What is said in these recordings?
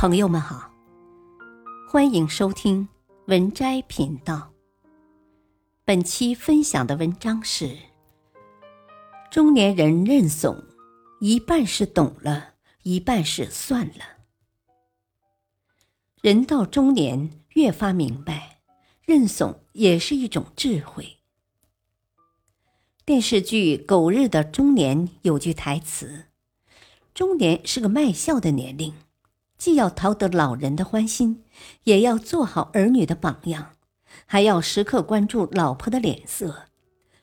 朋友们好，欢迎收听文摘频道。本期分享的文章是：中年人认怂，一半是懂了，一半是算了。人到中年，越发明白，认怂也是一种智慧。电视剧《狗日的中年》有句台词：“中年是个卖笑的年龄。”既要讨得老人的欢心，也要做好儿女的榜样，还要时刻关注老婆的脸色，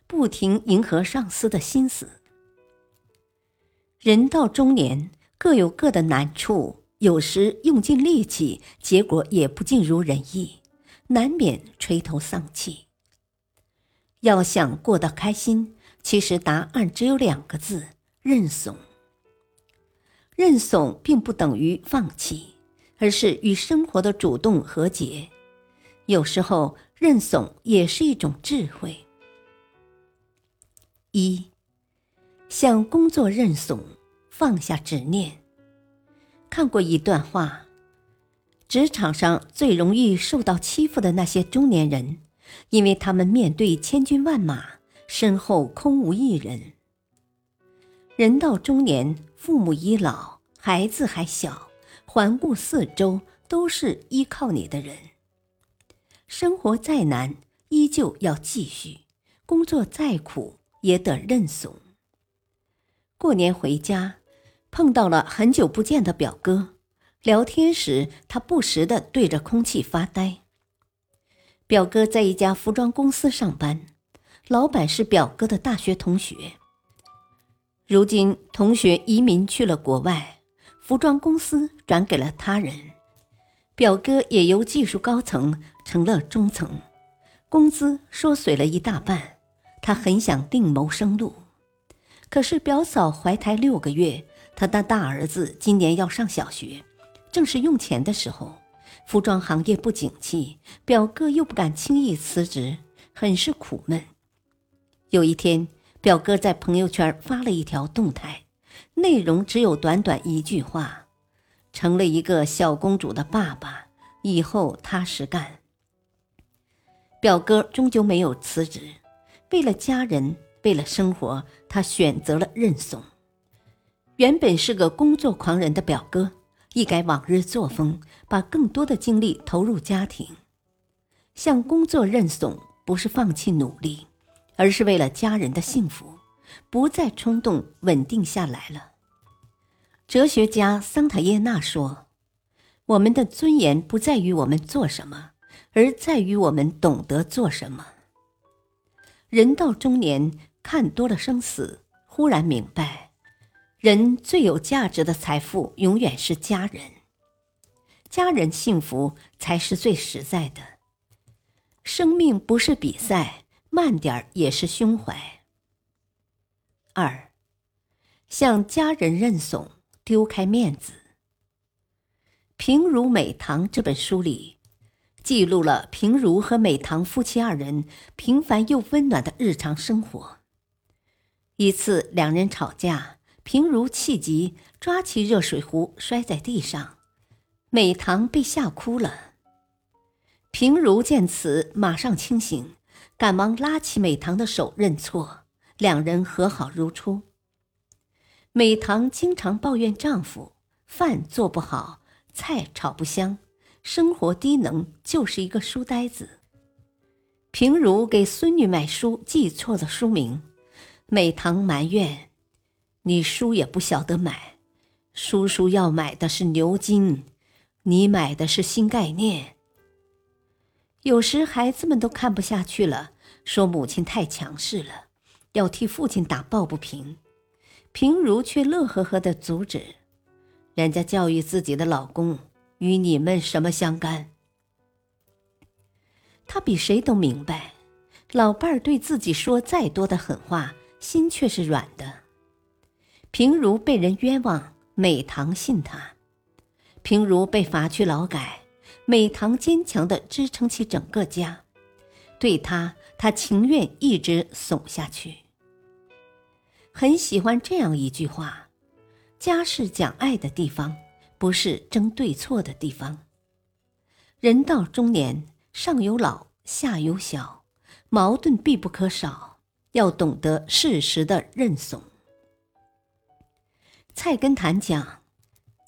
不停迎合上司的心思。人到中年，各有各的难处，有时用尽力气，结果也不尽如人意，难免垂头丧气。要想过得开心，其实答案只有两个字：认怂。认怂并不等于放弃，而是与生活的主动和解。有时候，认怂也是一种智慧。一，向工作认怂，放下执念。看过一段话：职场上最容易受到欺负的那些中年人，因为他们面对千军万马，身后空无一人。人到中年，父母已老，孩子还小，环顾四周都是依靠你的人。生活再难，依旧要继续；工作再苦，也得认怂。过年回家，碰到了很久不见的表哥，聊天时他不时的对着空气发呆。表哥在一家服装公司上班，老板是表哥的大学同学。如今，同学移民去了国外，服装公司转给了他人，表哥也由技术高层成了中层，工资缩水了一大半。他很想另谋生路，可是表嫂怀胎六个月，他的大儿子今年要上小学，正是用钱的时候，服装行业不景气，表哥又不敢轻易辞职，很是苦闷。有一天。表哥在朋友圈发了一条动态，内容只有短短一句话：“成了一个小公主的爸爸，以后踏实干。”表哥终究没有辞职，为了家人，为了生活，他选择了认怂。原本是个工作狂人的表哥，一改往日作风，把更多的精力投入家庭。向工作认怂，不是放弃努力。而是为了家人的幸福，不再冲动，稳定下来了。哲学家桑塔耶纳说：“我们的尊严不在于我们做什么，而在于我们懂得做什么。”人到中年，看多了生死，忽然明白，人最有价值的财富永远是家人，家人幸福才是最实在的。生命不是比赛。慢点儿也是胸怀。二，向家人认怂，丢开面子。《平如美棠》这本书里，记录了平如和美棠夫妻二人平凡又温暖的日常生活。一次，两人吵架，平如气急，抓起热水壶摔在地上，美棠被吓哭了。平如见此，马上清醒。赶忙拉起美棠的手认错，两人和好如初。美棠经常抱怨丈夫饭做不好，菜炒不香，生活低能，就是一个书呆子。平如给孙女买书记错了书名，美棠埋怨：“你书也不晓得买，叔叔要买的是牛津，你买的是新概念。”有时孩子们都看不下去了，说母亲太强势了，要替父亲打抱不平。平如却乐呵呵的阻止：“人家教育自己的老公，与你们什么相干？”他比谁都明白，老伴儿对自己说再多的狠话，心却是软的。平如被人冤枉，美棠信他；平如被罚去劳改。美棠坚强的支撑起整个家，对他，他情愿一直怂下去。很喜欢这样一句话：“家是讲爱的地方，不是争对错的地方。人到中年，上有老，下有小，矛盾必不可少，要懂得适时的认怂。菜根谭讲：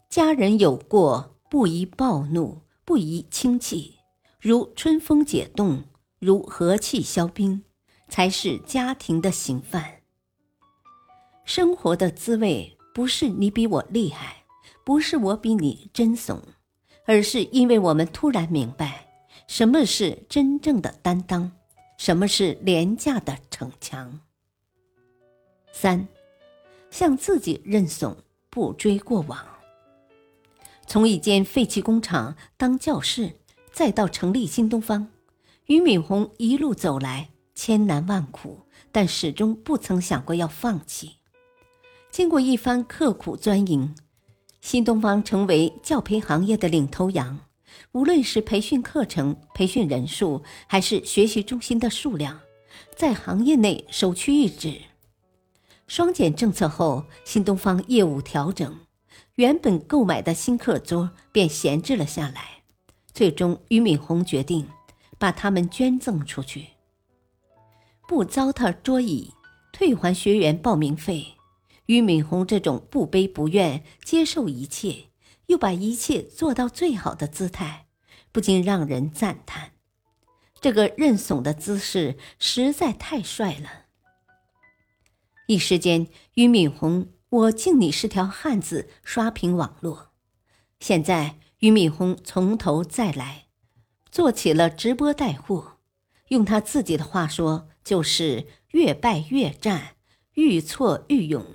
家人有过，不宜暴怒，不宜轻弃，如春风解冻，如和气消冰，才是家庭的行范。生活的滋味，不是你比我厉害，不是我比你真怂，而是因为我们突然明白，什么是真正的担当，什么是廉价的逞强。三，向自己认怂。不追过往，从一间废弃工厂当教室，再到成立新东方，俞敏洪一路走来千难万苦，但始终不曾想过要放弃。经过一番刻苦钻营，新东方成为教培行业的领头羊。无论是培训课程、培训人数，还是学习中心的数量，在行业内首屈一指。双减政策后，新东方业务调整，原本购买的新课桌便闲置了下来。最终，俞敏洪决定把它们捐赠出去，不糟蹋桌椅，退还学员报名费。俞敏洪这种不卑不怨、接受一切，又把一切做到最好的姿态，不禁让人赞叹。这个认怂的姿势实在太帅了。一时间，俞敏洪“我敬你是条汉子”刷屏网络。现在，俞敏洪从头再来，做起了直播带货。用他自己的话说，就是“越败越战，愈挫愈勇”。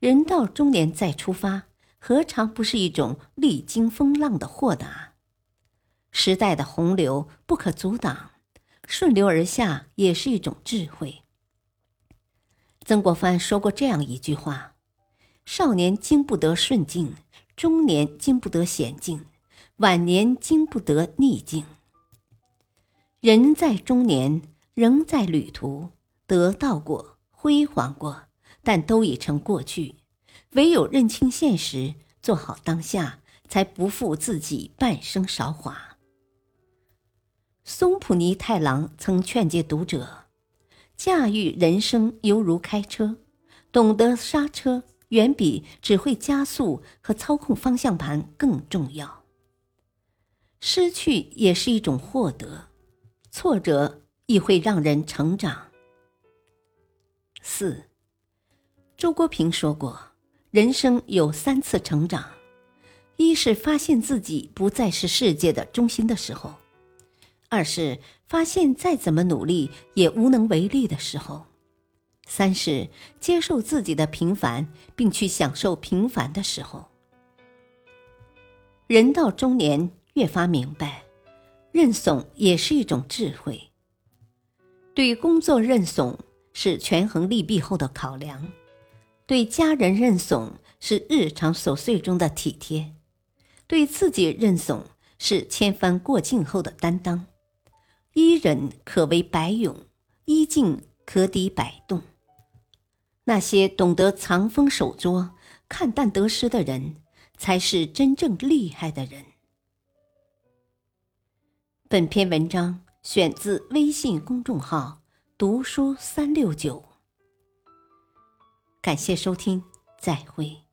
人到中年再出发，何尝不是一种历经风浪的豁达？时代的洪流不可阻挡，顺流而下也是一种智慧。曾国藩说过这样一句话：“少年经不得顺境，中年经不得险境，晚年经不得逆境。人在中年，仍在旅途，得到过，辉煌过，但都已成过去。唯有认清现实，做好当下，才不负自己半生韶华。”松浦弥太郎曾劝诫读者。驾驭人生犹如开车，懂得刹车远比只会加速和操控方向盘更重要。失去也是一种获得，挫折亦会让人成长。四，周国平说过，人生有三次成长：一是发现自己不再是世界的中心的时候。二是发现再怎么努力也无能为力的时候，三是接受自己的平凡，并去享受平凡的时候。人到中年，越发明白，认怂也是一种智慧。对工作认怂是权衡利弊后的考量，对家人认怂是日常琐碎中的体贴，对自己认怂是千帆过尽后的担当。一忍可为百勇，一静可抵百动。那些懂得藏锋守拙、看淡得失的人，才是真正厉害的人。本篇文章选自微信公众号“读书三六九”。感谢收听，再会。